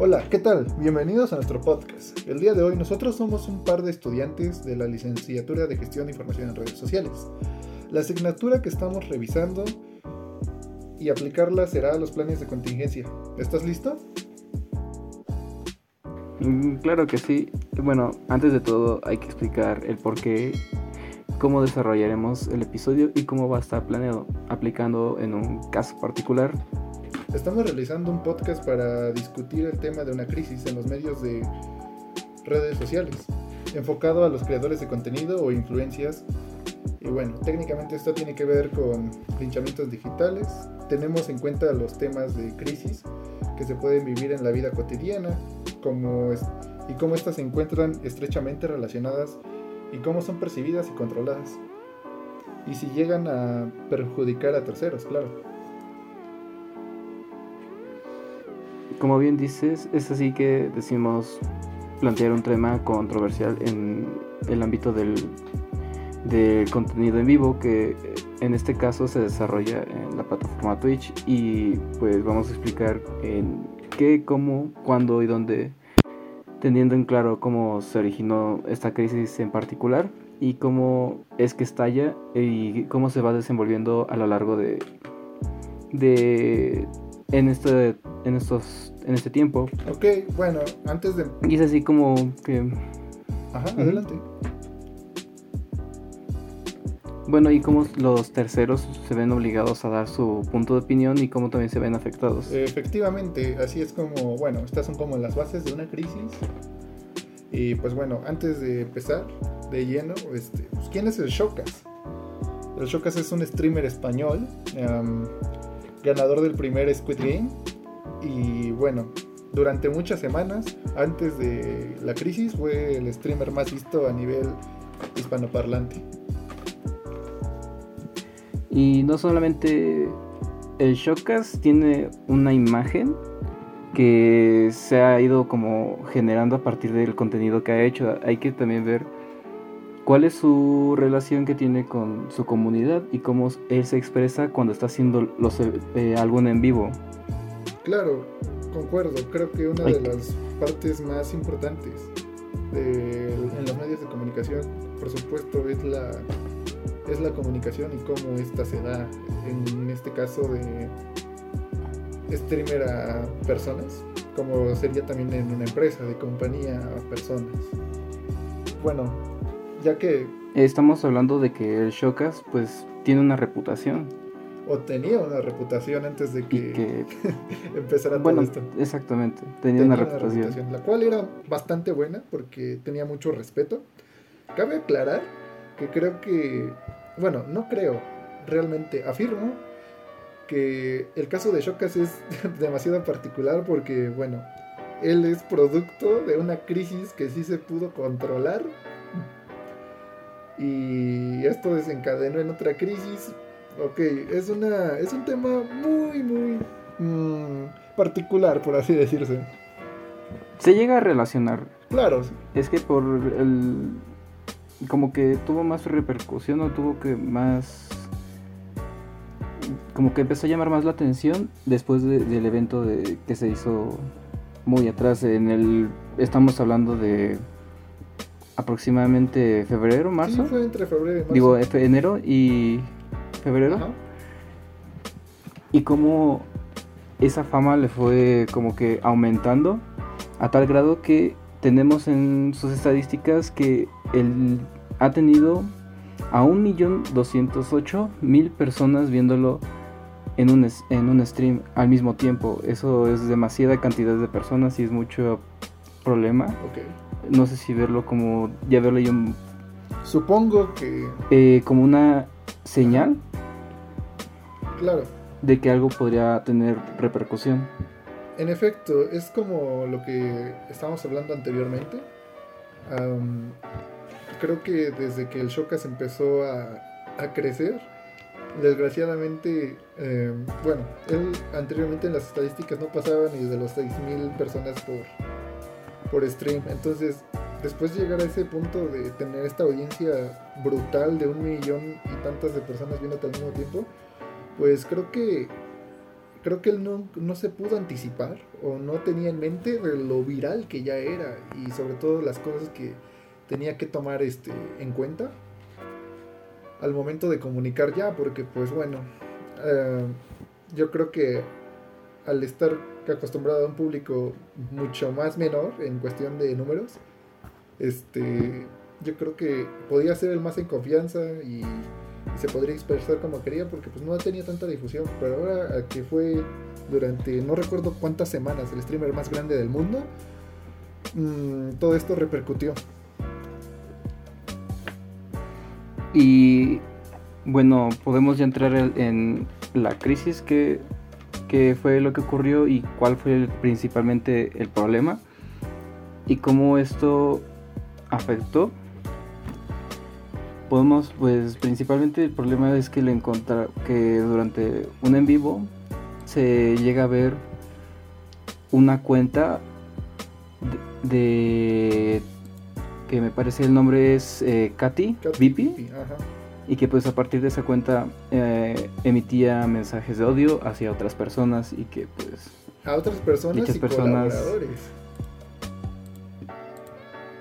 Hola, ¿qué tal? Bienvenidos a nuestro podcast. El día de hoy nosotros somos un par de estudiantes de la licenciatura de Gestión de Información en Redes Sociales. La asignatura que estamos revisando y aplicarla será los planes de contingencia. ¿Estás listo? Mm, Claro que sí. Bueno, antes de todo hay que explicar el por qué, cómo desarrollaremos el episodio y cómo va a estar planeado, aplicando en un caso particular. Estamos realizando un podcast para discutir el tema de una crisis en los medios de redes sociales, enfocado a los creadores de contenido o influencias. Y bueno, técnicamente esto tiene que ver con linchamientos digitales. Tenemos en cuenta los temas de crisis que se pueden vivir en la vida cotidiana como y cómo estas se encuentran estrechamente relacionadas y cómo son percibidas y controladas. Y si llegan a perjudicar a terceros, claro. Como bien dices, es así que decimos plantear un tema controversial en el ámbito del, del contenido en vivo que en este caso se desarrolla en la plataforma Twitch y pues vamos a explicar en qué, cómo, cuándo y dónde teniendo en claro cómo se originó esta crisis en particular y cómo es que estalla y cómo se va desenvolviendo a lo largo de, de en este en estos en este tiempo Ok, bueno, antes de... y es así como que Ajá, adelante. bueno y cómo los terceros se ven obligados a dar su punto de opinión y cómo también se ven afectados Efectivamente, así es como, bueno, estas son como las bases de una crisis. Y pues bueno, antes de empezar de lleno, este, pues, ¿quién es el Showcas? El Showcas es un streamer español, ganador del primer Squid Game. Y bueno, durante muchas semanas, antes de la crisis, fue el streamer más visto a nivel hispanoparlante. Y no solamente el Showcast tiene una imagen que se ha ido como generando a partir del contenido que ha hecho. Hay que también ver cuál es su relación que tiene con su comunidad y cómo él se expresa cuando está haciendo los eh, algún en vivo. Claro, concuerdo. Creo que una Ay. de las partes más importantes de- en los medios de comunicación, por supuesto, es la, es la comunicación y cómo esta se da. En este caso de streamer a personas, como sería también en una empresa, de compañía a personas. Bueno, ya que Estamos hablando de que el Showcast pues tiene una reputación o tenía una reputación antes de que, que empezara bueno, todo esto. exactamente, tenía, tenía una reputación. la cual era bastante buena porque tenía mucho respeto. Cabe aclarar que creo que, bueno, no creo, realmente afirmo que el caso de Shokas es demasiado particular porque, bueno, él es producto de una crisis que sí se pudo controlar y esto desencadenó en otra crisis. Ok, es una es un tema muy muy mm, particular por así decirse. Se llega a relacionar Claro, Es que por el. Como que tuvo más repercusión o tuvo que más. Como que empezó a llamar más la atención después de- del evento de, que se hizo muy atrás. En el. Estamos hablando de. Aproximadamente febrero, marzo. Sí, fue entre febrero y marzo. Digo, enero y febrero. Ajá. Y cómo esa fama le fue como que aumentando a tal grado que tenemos en sus estadísticas que él ha tenido a 1.208.000 personas viéndolo en un, en un stream al mismo tiempo. Eso es demasiada cantidad de personas y es mucho problema. No sé si verlo como, ya verlo yo Supongo que, eh, como una señal claro, de que algo podría tener repercusión. en efecto, es como lo que estábamos hablando anteriormente. Am, creo que desde que el Shokas empezó a, a crecer, desgraciadamente, eh, bueno, él anteriormente en las estadísticas no pasaba ni de los 6.000 personas por, por stream. Entonces, después de llegar a ese punto de tener esta audiencia brutal de un millón y tantas de personas viéndote al mismo tiempo, pues creo que creo que él no, no se pudo anticipar o no tenía en mente lo viral que ya era y sobre todo las cosas que tenía que tomar este, en cuenta al momento de comunicar ya, porque pues bueno, eh, yo creo que al estar acostumbrado a un público mucho más menor en cuestión de números, este, yo creo que podía ser el más en confianza y, se podría expresar como quería porque pues no tenía tanta difusión, pero ahora que fue durante no recuerdo cuántas semanas el streamer más grande del mundo, mm, todo esto repercutió. Y bueno, podemos ya entrar en la crisis que qué fue lo que ocurrió y cuál fue principalmente el problema y cómo esto afectó. Podemos, pues principalmente el problema es que le encontrar que durante un en vivo se llega a ver una cuenta de, que me parece el nombre es eh, Katy, Katy y que pues a partir de esa cuenta eh, emitía mensajes de odio hacia otras personas y que pues a otras personas y personas colaboradores.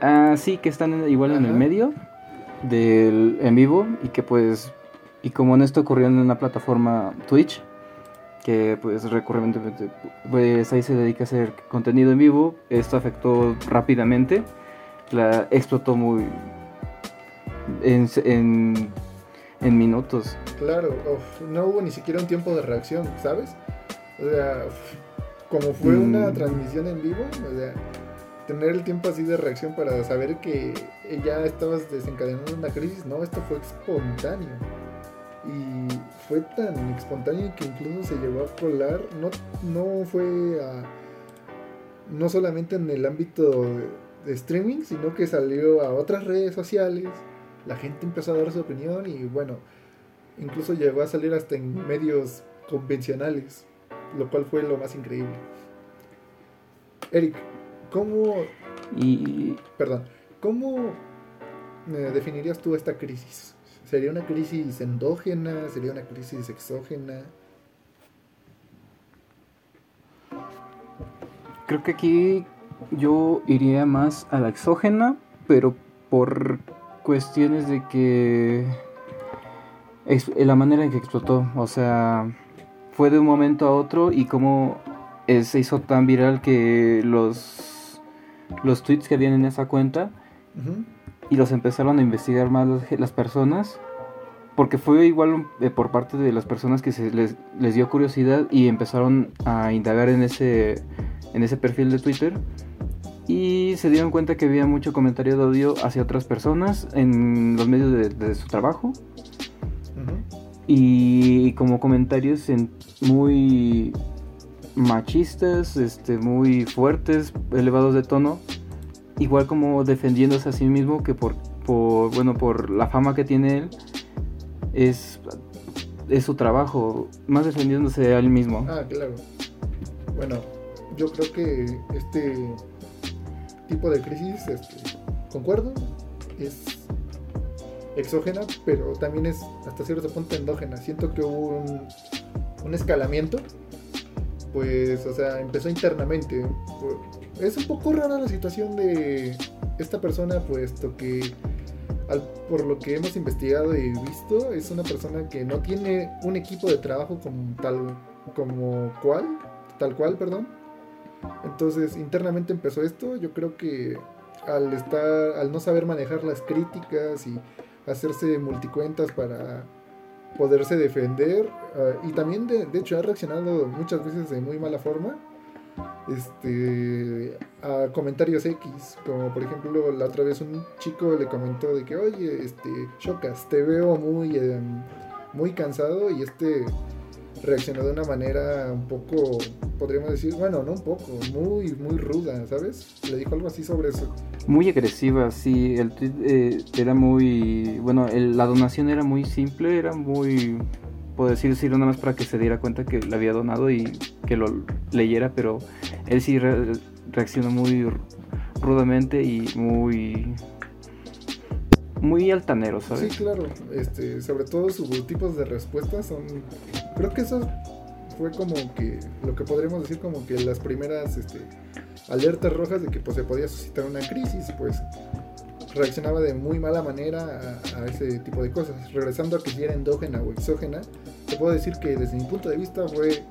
Ah sí que están igual en el medio del en vivo y que pues y como en esto ocurrió en una plataforma Twitch que pues recurrentemente pues ahí se dedica a hacer contenido en vivo esto afectó rápidamente la explotó muy en, en en minutos. Claro, no hubo ni siquiera un tiempo de reacción, ¿sabes? O sea, como fue una mm. transmisión en vivo, o sea, tener el tiempo así de reacción para saber que ya estabas desencadenando una crisis, no, esto fue espontáneo. Y fue tan espontáneo que incluso se llegó a colar, no, no fue no solamente en el ámbito de streaming, sino que salió a otras redes sociales la gente empezó a dar su opinión y bueno, incluso llegó a salir hasta en medios convencionales, lo cual fue lo más increíble. Eric, ¿cómo... Y... Perdón, ¿cómo eh, definirías tú esta crisis? ¿Sería una crisis endógena? ¿Sería una crisis exógena? Creo que aquí yo iría más a la exógena, pero por cuestiones de que la manera en que explotó, o sea, fue de un momento a otro y como se hizo tan viral que los los tweets que habían en esa cuenta y los empezaron a investigar más las, personas porque fue igual eh, por parte de las personas que se les, les dio curiosidad y empezaron a indagar en ese en ese perfil de Twitter y se dieron cuenta que había mucho comentario de odio hacia otras personas en los medios de, su trabajo. Y como comentarios muy machistas, este, muy fuertes, elevados de tono, igual como defendiéndose a sí mismo que por, por bueno, por la fama que tiene él, es, es su trabajo, más defendiéndose a él mismo. Ah, claro. Bueno, yo creo que este tipo de crisis, este, concuerdo, es exógena, pero también es hasta cierto punto endógena. Siento que hubo un, un escalamiento, pues, o sea, empezó internamente. Es un poco rara la situación de esta persona, puesto que por lo que hemos investigado y visto, es una persona que no tiene un equipo de trabajo como tal, como cual, tal cual, perdón entonces, internamente empezó esto. Yo creo que al estar, al no saber manejar las críticas y hacerse multicuentas para poderse defender, ah, y también de, hecho ha reaccionado muchas veces de muy mala forma este a comentarios X, como por ejemplo la otra vez un chico le comentó de que oye, este, Chocas, te veo muy em, muy cansado y este reaccionó de una manera un poco, podríamos decir, bueno, no un poco, muy, muy ruda, ¿sabes? Le dijo algo así sobre eso. Muy agresiva, sí, el tweet eh, era muy, bueno, la donación era muy simple, era muy, decir, decirlo nada más para que se diera cuenta que le había donado y que lo leyera, pero él sí reaccionó muy rudamente y muy muy altanero, ¿sabes? Sí, claro. Este, sobre todo sus tipos de respuestas son. Creo que eso fue como que lo que podríamos decir como que las primeras este, alertas rojas de que pues, se podía suscitar una crisis, pues reaccionaba de muy mala manera a, ese tipo de cosas. Regresando a que si era endógena o exógena, te puedo decir que desde mi punto de vista fue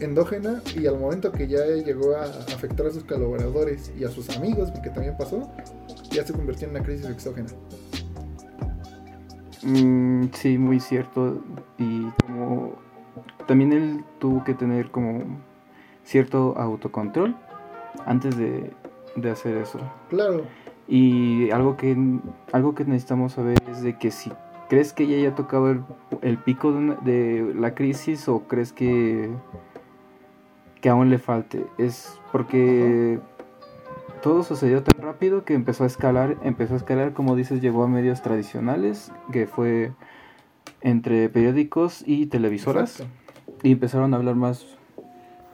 endógena y al momento que ya llegó a afectar a sus colaboradores y a sus amigos, porque también pasó, ya se convirtió en una crisis exógena. Mm, sí, muy cierto. Y como también él tuvo que tener como cierto autocontrol antes de, de hacer eso. Claro. Y algo que, algo que necesitamos saber es de que si crees que ya haya tocado el, el pico de, la crisis o crees que, que aún le falte. Es porque todo sucedió tan rápido que empezó a escalar, empezó a escalar, como dices, llegó a medios tradicionales, que fue entre periódicos y televisoras. Y empezaron a hablar más,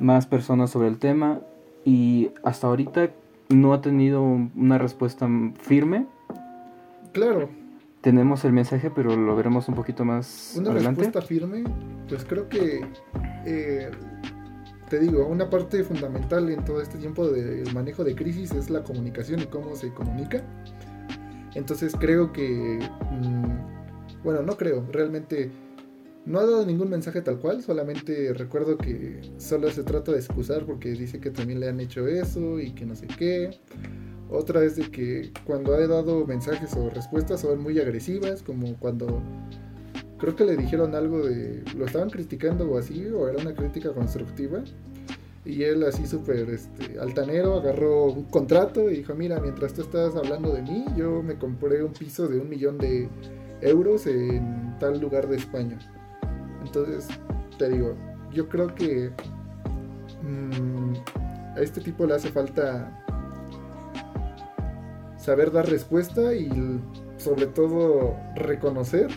más personas sobre el tema. Y hasta ahorita no ha tenido una respuesta firme. Claro. Tenemos el mensaje, pero lo veremos un poquito más una respuesta firme, pues creo que, eh, te digo, una parte fundamental en todo este tiempo del manejo de crisis es la comunicación y cómo se comunica. Entonces creo que, mm, bueno, no creo, realmente no ha dado ningún mensaje tal cual, solamente recuerdo que solo se trata de excusar porque dice que también le han hecho eso y que no sé qué. Otra es de que cuando ha dado mensajes o respuestas son muy agresivas, como cuando creo que le dijeron algo de lo estaban criticando o así, o era una crítica constructiva. Y él así súper este, altanero agarró un contrato y dijo, mira, mientras tú estás hablando de mí, yo me compré un piso de un millón de euros en tal lugar de España. Entonces, te digo, yo creo que mm, a este tipo le hace falta saber dar respuesta y sobre todo reconocer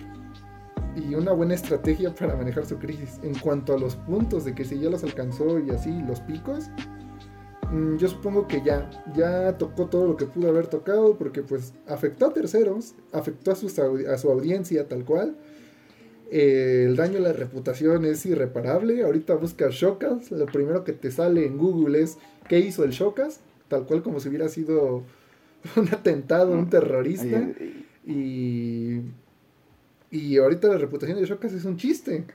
y una buena estrategia para manejar su crisis. En cuanto a los puntos de que si ya los alcanzó y así los picos, mm, yo supongo que ya, ya tocó todo lo que pudo haber tocado porque pues afectó a terceros, afectó a su, a su audiencia tal cual el daño a la reputación es irreparable. Ahorita buscas Shokas, lo primero que te sale en Google es ¿qué hizo el Shokas? Tal cual como si hubiera sido un atentado, un terrorista. Y, y ahorita la reputación de Shokas es un chiste.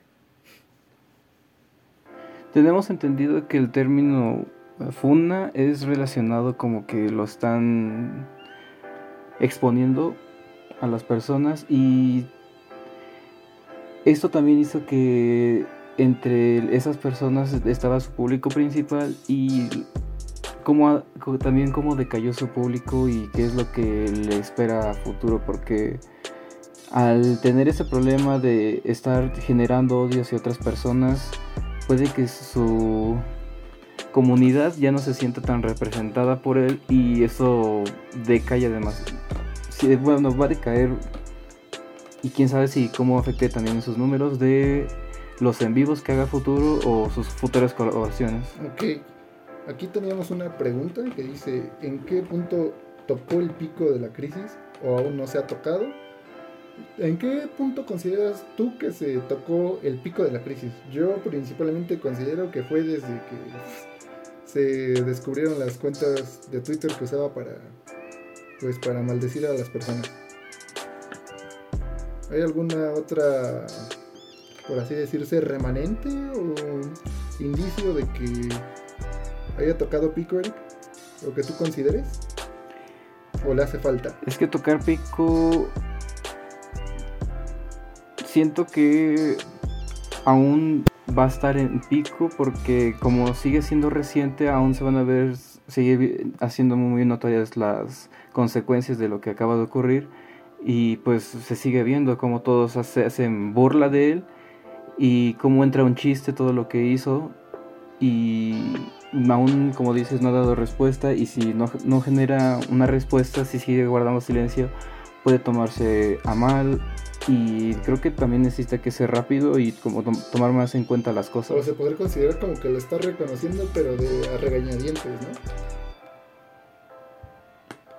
Tenemos entendido que el término funa es relacionado como que lo están exponiendo a las personas y esto también hizo que entre esas personas estaba su público principal y como, también cómo decayó su público y qué es lo que le espera a futuro porque al tener ese problema de estar generando odio hacia otras personas puede que su comunidad ya no se sienta tan representada por él y eso decaya además bueno va a decaer y quién sabe si cómo afecte también sus números de los en vivos que haga futuro o sus futuras colaboraciones. Ok, aquí teníamos una pregunta que dice, ¿en qué punto tocó el pico de la crisis o aún no se ha tocado? ¿En qué punto consideras tú que se tocó el pico de la crisis? Yo principalmente considero que fue desde que se descubrieron las cuentas de Twitter que usaba para pues para maldecir a las personas. ¿Hay alguna otra, por así decirse, remanente o indicio de que haya tocado pico, Eric? ¿O que tú consideres? ¿O le hace falta? Es que tocar pico. Siento que aún va a estar en pico porque como sigue siendo reciente aún se van a ver seguir haciendo muy notorias las consecuencias de lo que acaba de ocurrir. Y pues se sigue viendo como todos se hacen burla de él y cómo entra un chiste todo lo que hizo. Y aún como dices no ha dado respuesta. Y si no, no genera una respuesta si sigue guardando silencio puede tomarse a mal y creo que también necesita que ser rápido y como tomar más en cuenta las cosas. O se podría considerar como que lo está reconociendo pero de a regañadientes, ¿no?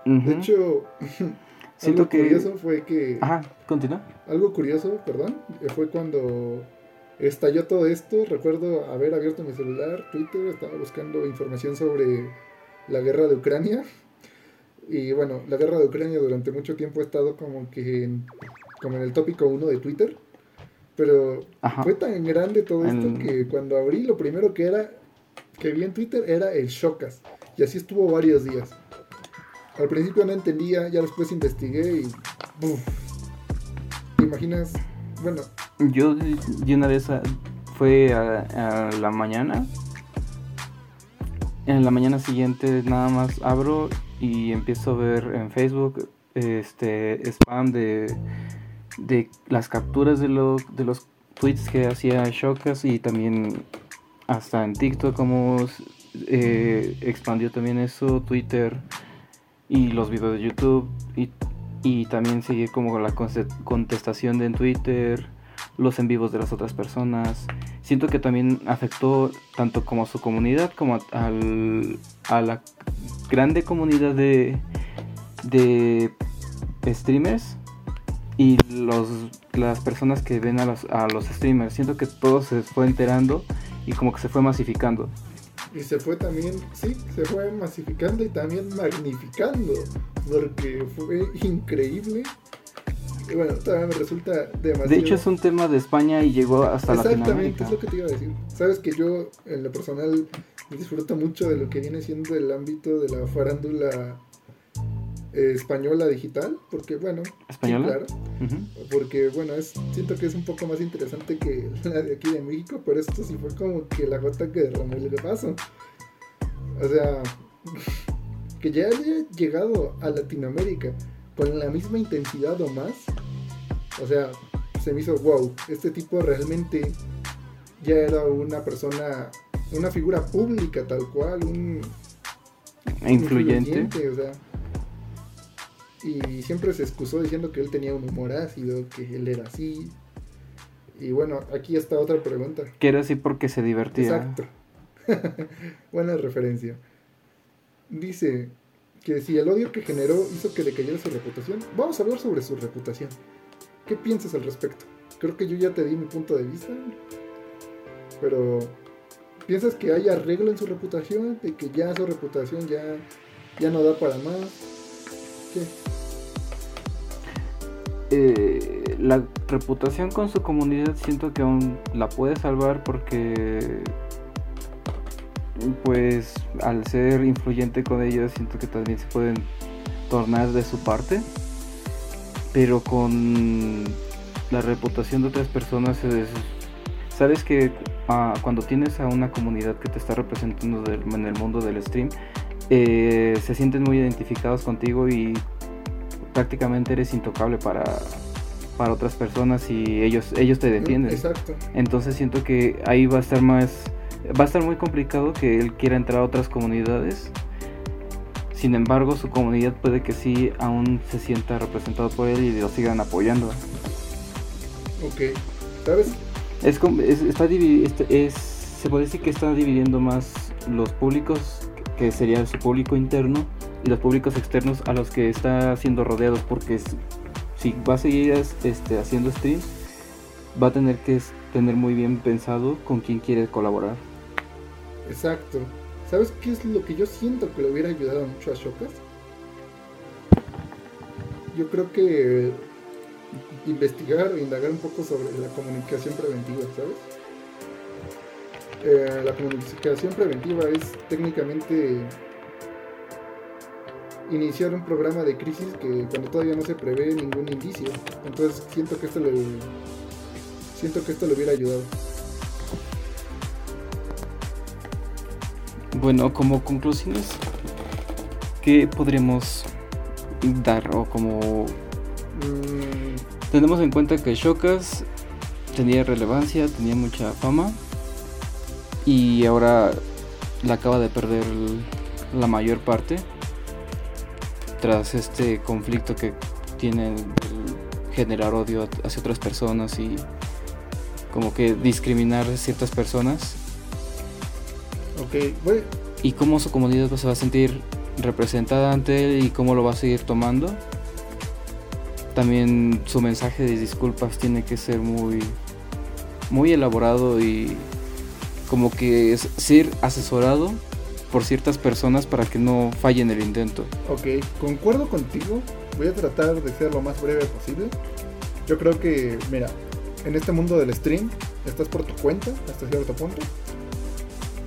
De hecho, Siento algo curioso fue que. Ajá, continúa. Algo curioso, perdón, fue cuando estalló todo esto. Recuerdo haber abierto mi celular, Twitter, estaba buscando información sobre la guerra de Ucrania. Y bueno, la guerra de Ucrania durante mucho tiempo ha estado como que en, como en el tópico 1 de Twitter. Pero fue tan grande todo esto que cuando abrí lo primero que era que vi en Twitter era el Shocas. Y así estuvo varios días. Al principio no entendía, ya después investigué y... ¿Te imaginas? Bueno. Yo, yo una vez fue a, la mañana. En la mañana siguiente nada más abro y empiezo a ver en Facebook este spam de, de las capturas de, de los tweets que hacía Shocas y también hasta en TikTok como eh, expandió también eso, Twitter y los videos de YouTube y, y también sigue como la contestación de en Twitter, los en vivos de las otras personas. Siento que también afectó tanto como a su comunidad como al, a la grande comunidad de, de streamers y los, las personas que ven a los, a los streamers. Siento que todo se fue enterando y como que se fue masificando. Y se fue también, sí, se fue masificando y también magnificando, porque fue increíble. Y bueno, todavía me resulta demasiado... De hecho es un tema de España y llegó hasta Exactamente, es lo que te iba a decir. Sabes que yo, en lo personal, disfruto mucho de lo que viene siendo el ámbito de la farándula española digital, porque bueno, ¿Española? porque bueno, es, siento que es un poco más interesante que la de aquí de México, pero esto sí fue como que la gota que derramó el vaso. O sea, que ya haya llegado a Latinoamérica con la misma intensidad o más, o sea, se me hizo wow, este tipo realmente ya era una persona, una figura pública tal cual, un influyente, influyente o sea y siempre se excusó diciendo que él tenía un humor ácido, que él era así. Y bueno, aquí está otra pregunta. Que era así porque se divertía. Exacto. Buena referencia. Dice que si el odio que generó hizo que decayera su reputación, vamos a hablar sobre su reputación. ¿Qué piensas al respecto? Creo que yo ya te di mi punto de vista, pero ¿piensas que hay arreglo en su reputación? ¿De que ya su reputación ya, ya no da para más? Eh, la reputación con su comunidad siento que aún la puede salvar porque pues al ser influyente con ellos siento que también se pueden tornar de su parte pero con la reputación de otras personas sabes que ah, cuando tienes a una comunidad que te está representando en el mundo del stream eh, se sienten muy identificados contigo y prácticamente eres intocable para, para otras personas y ellos, ellos te defienden. Exacto. Entonces siento que ahí va a estar más, va a estar muy complicado que él quiera entrar a otras comunidades. Sin embargo, su comunidad puede que sí aún se sienta representado por él y lo sigan apoyando. Ok, ¿sabes? Es, está es, se puede decir que está dividiendo más los públicos que sería su público interno y los públicos externos a los que está siendo rodeados porque si va a seguir este, haciendo streams va a tener que tener muy bien pensado con quién quiere colaborar. Exacto. ¿Sabes qué es lo que yo siento que le hubiera ayudado mucho a Shokas? Yo creo que investigar o indagar un poco sobre la comunicación preventiva, ¿sabes? Eh, la comunicación preventiva es técnicamente iniciar un programa de crisis que cuando todavía no se prevé ningún indicio. Entonces siento que esto le siento que esto le hubiera ayudado. Bueno, como conclusiones, ¿qué podríamos dar? O como mm. tenemos en cuenta que Shokas tenía relevancia, tenía mucha fama y ahora la acaba de perder la mayor parte tras este conflicto que tiene generar odio hacia otras personas y como que discriminar a ciertas personas. Ok, bueno. Y cómo su comunidad pues, se va a sentir representada ante él y cómo lo va a seguir tomando. También su mensaje de disculpas tiene que ser muy muy elaborado y como que es ser asesorado por ciertas personas para que no fallen el intento. Ok, concuerdo contigo. Voy a tratar de ser lo más breve posible. Yo creo que, mira, en este mundo del stream estás por tu cuenta hasta cierto punto.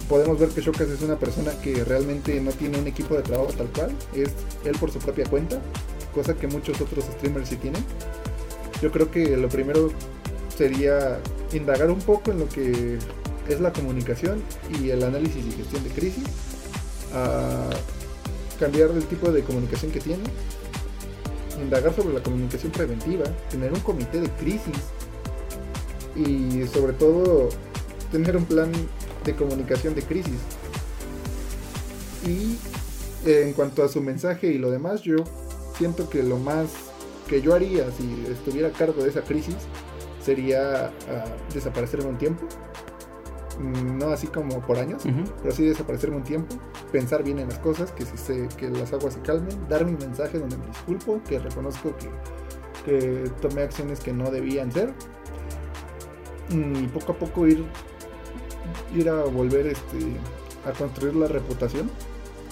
Podemos ver que Shokas es una persona que realmente no tiene un equipo de trabajo tal cual, es él por su propia cuenta, cosa que muchos otros streamers sí tienen. Yo creo que lo primero sería indagar un poco en lo que es la comunicación y el análisis y gestión de crisis, cambiar el tipo de comunicación que tiene, indagar sobre la comunicación preventiva, tener un comité de crisis y sobre todo tener un plan de comunicación de crisis. Y en cuanto a su mensaje y lo demás, yo siento que lo más que yo haría si estuviera a cargo de esa crisis sería uh, desaparecerme un tiempo. Mm, no así como por años, pero sí desaparecerme un tiempo, pensar bien en las cosas, que, si se, que las aguas se calmen, dar mi mensaje donde me disculpo, que reconozco que, que tomé acciones que no debían ser, mm, y poco a poco ir, ir a volver este, a construir la reputación,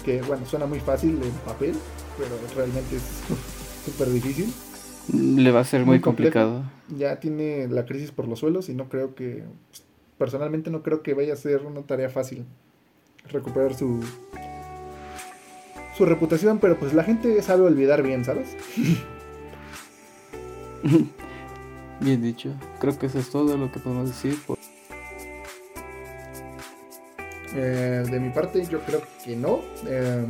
que bueno, suena muy fácil en papel, pero realmente es súper difícil. Le va a ser muy, complicado. Ya tiene la crisis por los suelos y no creo que, personalmente no creo que vaya a ser una tarea fácil recuperar su su reputación, pero pues la gente sabe olvidar bien, ¿sabes? bien dicho. Creo que eso es todo lo que podemos decir. Eh, de mi parte, yo creo que no. Eh,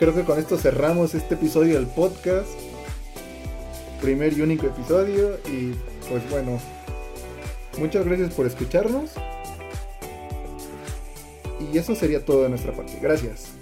creo que con esto cerramos este episodio del podcast primer y único episodio. Y pues bueno, muchas gracias por escucharnos. Y eso sería todo de nuestra parte. Gracias.